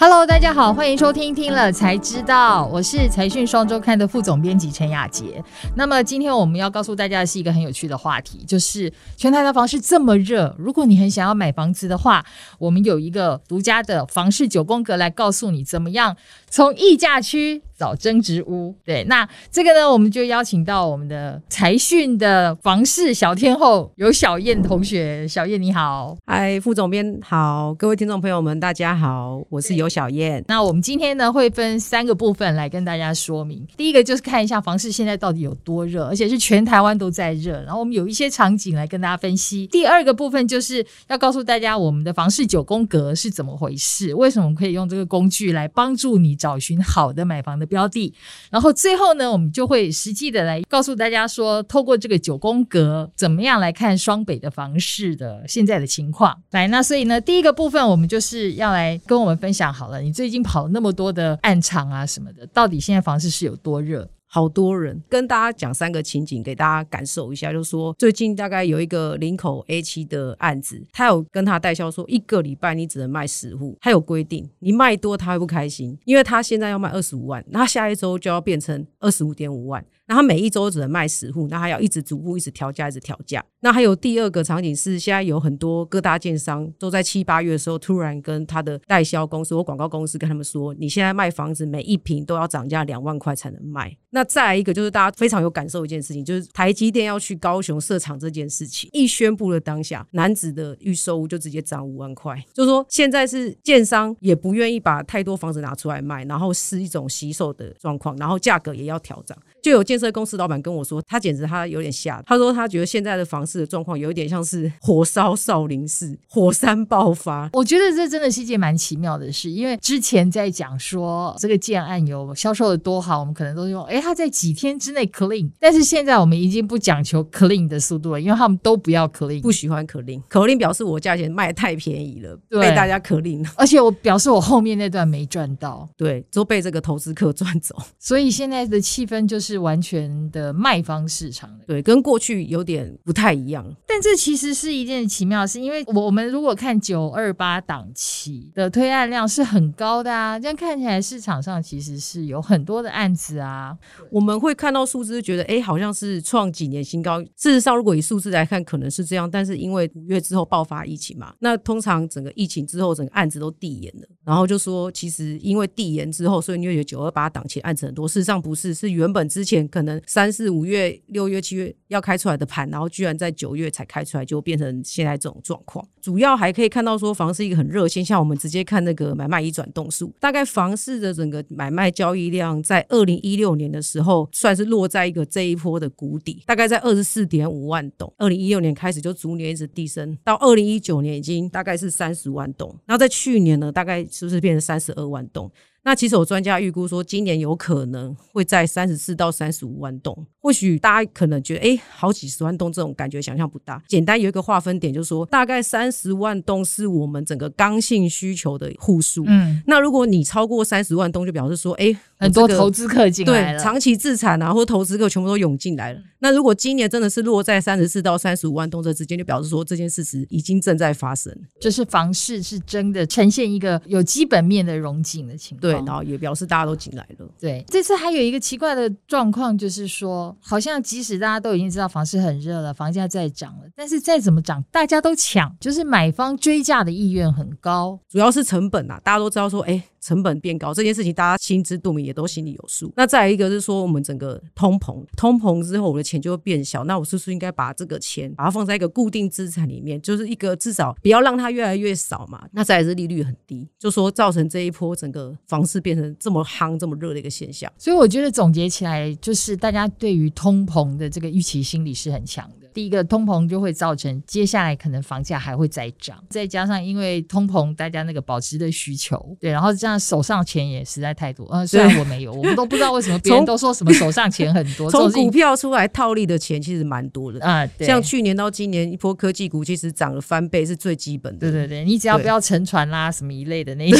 Hello，大家好，欢迎收听听了才知道，我是财讯双周刊的副总编辑陈雅杰。那么今天我们要告诉大家的是一个很有趣的话题，就是全台的房市这么热，如果你很想要买房子的话，我们有一个独家的房市九宫格来告诉你怎么样从溢价区。找增值屋，对，那这个呢，我们就邀请到我们的财讯的房市小天后，有小燕同学，小燕你好，嗨，副总编好，各位听众朋友们，大家好，我是有小燕。那我们今天呢，会分三个部分来跟大家说明。第一个就是看一下房市现在到底有多热，而且是全台湾都在热，然后我们有一些场景来跟大家分析。第二个部分就是要告诉大家，我们的房市九宫格是怎么回事，为什么我们可以用这个工具来帮助你找寻好的买房的。标的，然后最后呢，我们就会实际的来告诉大家说，透过这个九宫格，怎么样来看双北的房市的现在的情况。来，那所以呢，第一个部分我们就是要来跟我们分享好了，你最近跑那么多的暗场啊什么的，到底现在房市是有多热？好多人跟大家讲三个情景，给大家感受一下，就是说最近大概有一个林口 A 七的案子，他有跟他代销说，一个礼拜你只能卖十户，他有规定，你卖多他会不开心，因为他现在要卖二十五万，那下一周就要变成二十五点五万。那他每一周只能卖十户，那他要一直逐步一直调价，一直调价。那还有第二个场景是，现在有很多各大建商都在七八月的时候突然跟他的代销公司或广告公司跟他们说，你现在卖房子每一平都要涨价两万块才能卖。那再来一个就是大家非常有感受一件事情，就是台积电要去高雄设厂这件事情，一宣布的当下，男子的预售屋就直接涨五万块。就是说现在是建商也不愿意把太多房子拿出来卖，然后是一种惜售的状况，然后价格也要调涨。就有建设公司老板跟我说，他简直他有点吓。他说他觉得现在的房市的状况有一点像是火烧少林寺，火山爆发。我觉得这真的是一件蛮奇妙的事，因为之前在讲说这个建案有销售的多好，我们可能都用哎他在几天之内 clean，但是现在我们已经不讲求 clean 的速度了，因为他们都不要 clean，不喜欢 clean，clean 表示我价钱卖太便宜了，被大家 clean，了而且我表示我后面那段没赚到，对，都被这个投资客赚走。所以现在的气氛就是。是完全的卖方市场，对，跟过去有点不太一样。但这其实是一件奇妙的事，因为我们如果看九二八档期的推案量是很高的啊，这样看起来市场上其实是有很多的案子啊。我们会看到数字，觉得哎，好像是创几年新高。事实上，如果以数字来看，可能是这样。但是因为五月之后爆发疫情嘛，那通常整个疫情之后，整个案子都递延了。然后就说，其实因为递延之后，所以你会觉得九二八档期案子很多。事实上不是，是原本。之前可能三四五月、六月、七月要开出来的盘，然后居然在九月才开出来，就变成现在这种状况。主要还可以看到说，房市一个很热现象。我们直接看那个买卖移转动数，大概房市的整个买卖交易量在二零一六年的时候，算是落在一个这一波的谷底，大概在二十四点五万栋。二零一六年开始就逐年一直递升，到二零一九年已经大概是三十万栋。然后在去年呢，大概是不是变成三十二万栋？那其实有专家预估说，今年有可能会在三十四到三十五万栋。或许大家可能觉得，哎，好几十万栋这种感觉想象不大。简单有一个划分点，就是说，大概三十万栋是我们整个刚性需求的户数。嗯，那如果你超过三十万栋，就表示说，哎，很多投资客进来了，长期自产啊，或投资客全部都涌进来了。那如果今年真的是落在三十四到三十五万栋这之间，就表示说这件事实已经正在发生，就是房市是真的呈现一个有基本面的融景的情况。对，然后也表示大家都进来了。对，这次还有一个奇怪的状况，就是说，好像即使大家都已经知道房市很热了，房价在涨了，但是再怎么涨，大家都抢，就是买方追价的意愿很高，主要是成本啊，大家都知道说，哎。成本变高这件事情，大家心知肚明，也都心里有数。那再一个是说，我们整个通膨，通膨之后，我的钱就会变小。那我是不是应该把这个钱把它放在一个固定资产里面，就是一个至少不要让它越来越少嘛？那再是利率很低，就说造成这一波整个房市变成这么夯、这么热的一个现象。所以我觉得总结起来，就是大家对于通膨的这个预期心理是很强。第一个，通膨就会造成接下来可能房价还会再涨，再加上因为通膨，大家那个保值的需求，对，然后这样。手上钱也实在太多，嗯，虽然我没有，我们都不知道为什么别人都说什么手上钱很多。从股票出来套利的钱其实蛮多的啊，像去年到今年一波科技股其实涨了翻倍是最基本的。对对对，你只要不要沉船啦什么一类的那些，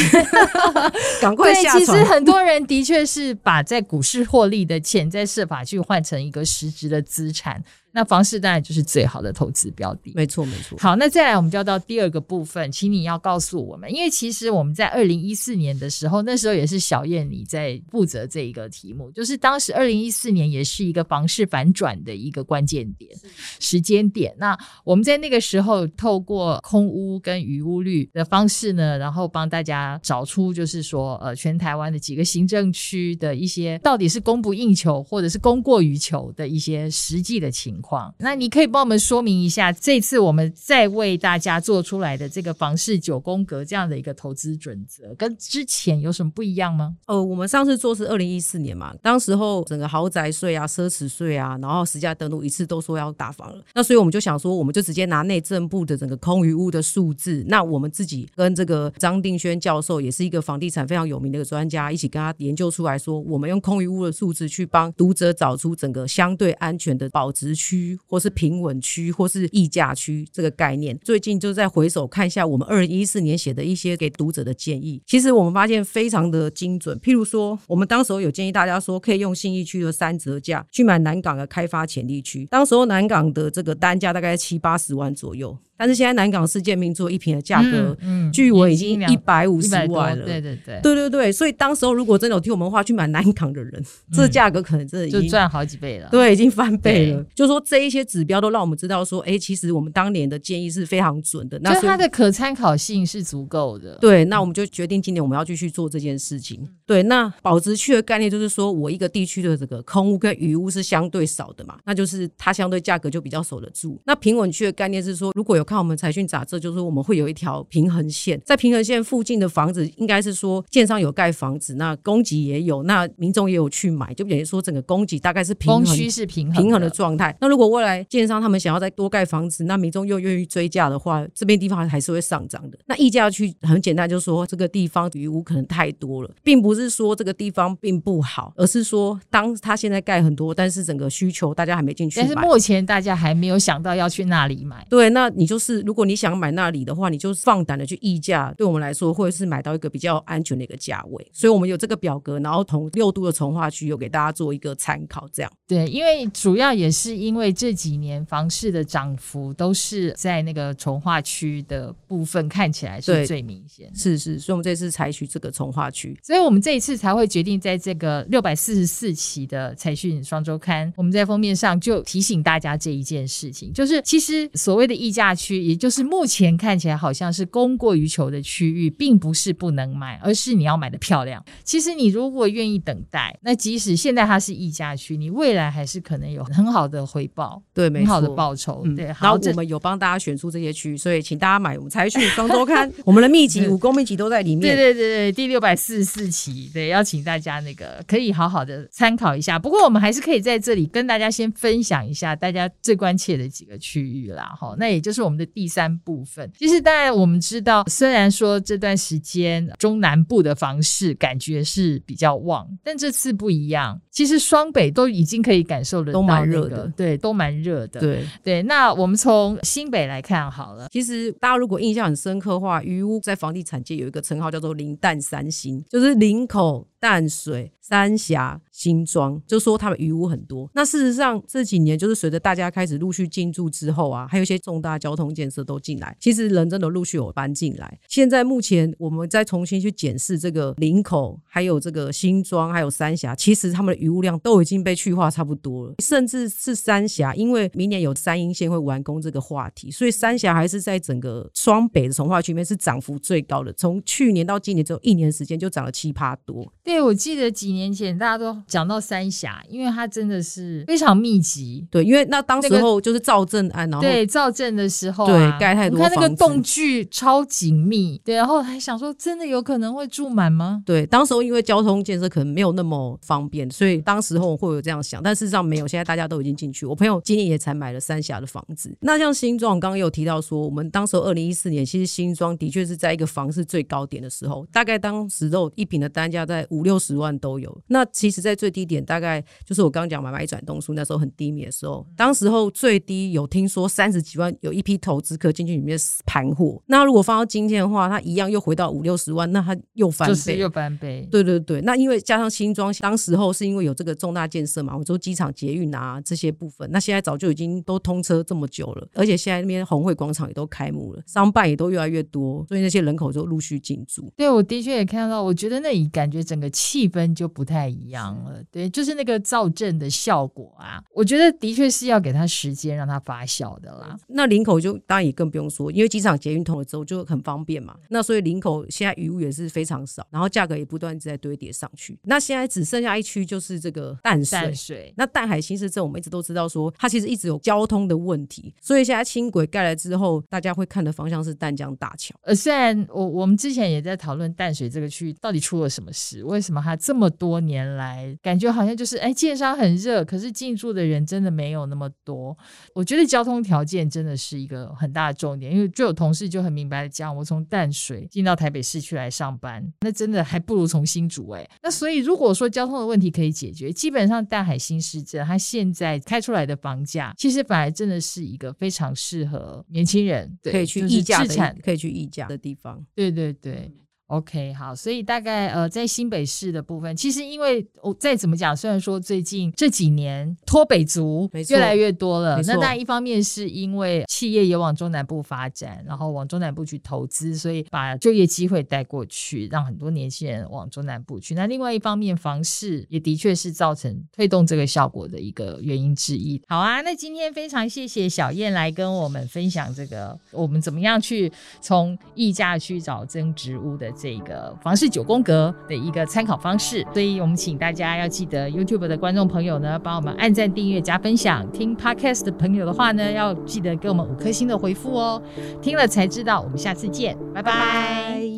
赶快下船。其实很多人的确是把在股市获利的钱，再设法去换成一个实质的资产。那房市当然就是最好的投资标的。没错没错。好，那再来我们就要到第二个部分，请你要告诉我们，因为其实我们在二零一四年的时候，那时候也是小燕你在负责这一个题目，就是当时二零一四年也是一个房市反转的一个关键点时间点。那我们在那个时候透过空屋跟余屋率的方式呢，然后帮大家找出就是说呃全台湾的几个行政区的一些到底是供不应求或者是供过于求的一些实际的情况。那你可以帮我们说明一下，这次我们再为大家做出来的这个房市九宫格这样的一个投资准则，跟之前有什么不一样吗？呃，我们上次做是二零一四年嘛，当时候整个豪宅税啊、奢侈税啊，然后实价登录一次都说要打房了，那所以我们就想说，我们就直接拿内政部的整个空余屋的数字，那我们自己跟这个张定轩教授也是一个房地产非常有名的一个专家，一起跟他研究出来说，我们用空余屋的数字去帮读者找出整个相对安全的保值区区，或是平稳区，或是溢价区这个概念。最近就在回首看一下我们二零一四年写的一些给读者的建议，其实我们发现非常的精准。譬如说，我们当时候有建议大家说，可以用信义区的三折价去买南港的开发潜力区，当时候南港的这个单价大概七八十万左右。但是现在南港世界名作一平的价格，嗯，据我已经一百五十100多万了。对对对，对对对，所以当时候如果真的有听我们话去买南港的人，这价格可能真的已经就赚好几倍了。对，已经翻倍了。就说这一些指标都让我们知道说，哎，其实我们当年的建议是非常准的。那它的可参考性是足够的。对，那我们就决定今年我们要继续做这件事情。对，那保值区的概念就是说我一个地区的这个空屋跟余屋是相对少的嘛，那就是它相对价格就比较守得住。那平稳区的概念是说，如果有看我们财讯杂志，就是我们会有一条平衡线，在平衡线附近的房子，应该是说建商有盖房子，那供给也有，那民众也有去买，就等于说整个供给大概是平衡供需是平衡平衡的的状态。那如果未来建商他们想要再多盖房子，那民众又愿意追价的话，这边地方还是会上涨的。那溢价区很简单，就是说这个地方余屋可能太多了，并不是说这个地方并不好，而是说当他现在盖很多，但是整个需求大家还没进去。但是目前大家还没有想到要去那里买。对，那你就是如果你想买那里的话，你就放胆的去议价，对我们来说会是买到一个比较安全的一个价位。所以我们有这个表格，然后同六都的从化区有给大家做一个参考，这样。对，因为主要也是因为这几年房市的涨幅都是在那个从化区的部分看起来是最明显。是是，所以我们这次采取这个从化区。所以我们这一次才会决定在这个六百四十四期的财讯双周刊，我们在封面上就提醒大家这一件事情，就是其实所谓的溢价区，也就是目前看起来好像是供过于求的区域，并不是不能买，而是你要买的漂亮。其实你如果愿意等待，那即使现在它是溢价区，你未来还是可能有很好的回报，对，没很好的报酬。嗯，对，然好，我们有帮大家选出这些区域，所以请大家买我们财讯双周刊，我们的秘籍、武功秘籍都在里面。对对对对，第六百四十四期，对，邀请大家那个可以好好的参考一下。不过我们还是可以在这里跟大家先分享一下大家最关切的几个区域啦，哈，那也就是我们的第三部分。其实当然我们知道，虽然说这段时间中南部的房市感觉是比较旺，但这次不一样。其实双北都已经可以感受得到、都那个，蛮热的对，都蛮热的。对，对，那我们从新北来看好了。其实大家如果印象很深刻的话，鱼屋在房地产界有一个称号叫做“零淡三星”，就是林口、淡水、三峡、新庄，就说他们鱼屋很多。那事实上这几年就是随着大家开始陆续进驻之后啊，还有一些重大交通建设都进来，其实人真的陆续有搬进来。现在目前我们再重新去检视这个林口，还有这个新庄，还有三峡，其实他们的渔物量都已经被去化差不多了，甚至是三峡，因为明年有三阴线会完工这个话题，所以三峡还是在整个双北的从化区面是涨幅最高的，从去年到今年只有一年时间就涨了七趴多。对，我记得几年前大家都讲到三峡，因为它真的是非常密集。对，因为那当时候就是造镇案，然后对，造镇的时候、啊，对盖太多我看那个洞距超紧密，对，然后还想说，真的有可能会住满吗？对，当时候因为交通建设可能没有那么方便，所以当时候会有这样想，但事实上没有。现在大家都已经进去，我朋友今年也才买了三峡的房子。那像新庄，刚刚有提到说，我们当时候二零一四年，其实新庄的确是在一个房市最高点的时候，大概当时都一平的单价在五五六十万都有。那其实，在最低点大概就是我刚刚讲买买转动数那时候很低迷的时候，当时候最低有听说三十几万，有一批投资客进去里面盘货。那如果放到今天的话，它一样又回到五六十万，那它又翻倍，又翻倍。对对对，那因为加上新庄，当时候是因为有这个重大建设嘛，我说机场捷运啊这些部分，那现在早就已经都通车这么久了，而且现在那边红会广场也都开幕了，商办也都越来越多，所以那些人口就陆续进驻。对，我的确也看到，我觉得那里感觉整个气氛就不太一样了。对，就是那个造镇的效果啊，我觉得的确是要给他时间让它发酵的啦。那林口就当然也更不用说，因为机场捷运通了之后就很方便嘛。那所以林口现在余物也是非常少，然后价格也不断在堆叠上去。那现在只剩下一区就是这个淡水，那淡海新市镇我们一直都知道说它其实一直有交通的问题，所以现在轻轨盖了之后，大家会看的方向是淡江大桥。呃，虽然我我们之前也在讨论淡水这个区域到底出了什么事，为什么他这么多年来感觉好像就是哎建商很热，可是进驻的人真的没有那么多。我觉得交通条件真的是一个很大的重点，因为就有同事就很明白的讲，我从淡水进到台北市区来上班，那真的还不如从新竹哎。那所以如果说交通的问题可以解决，基本上淡海新市镇它现在开出来的房价，其实反而真的是一个非常适合年轻人可以去溢价的，可以去溢价的地方。对对对。OK，好，所以大概呃，在新北市的部分，其实因为我再怎么讲，虽然说最近这几年脱北族越来越多了，那当然一方面是因为企业也往中南部发展，然后往中南部去投资，所以把就业机会带过去，让很多年轻人往中南部去。那另外一方面，房市也的确是造成推动这个效果的一个原因之一。好啊，那今天非常谢谢小燕来跟我们分享这个，我们怎么样去从溢价去找增值屋的。这个房事九宫格的一个参考方式，所以我们请大家要记得 YouTube 的观众朋友呢，帮我们按赞、订阅、加分享。听 Podcast 的朋友的话呢，要记得给我们五颗星的回复哦。听了才知道，我们下次见，拜拜。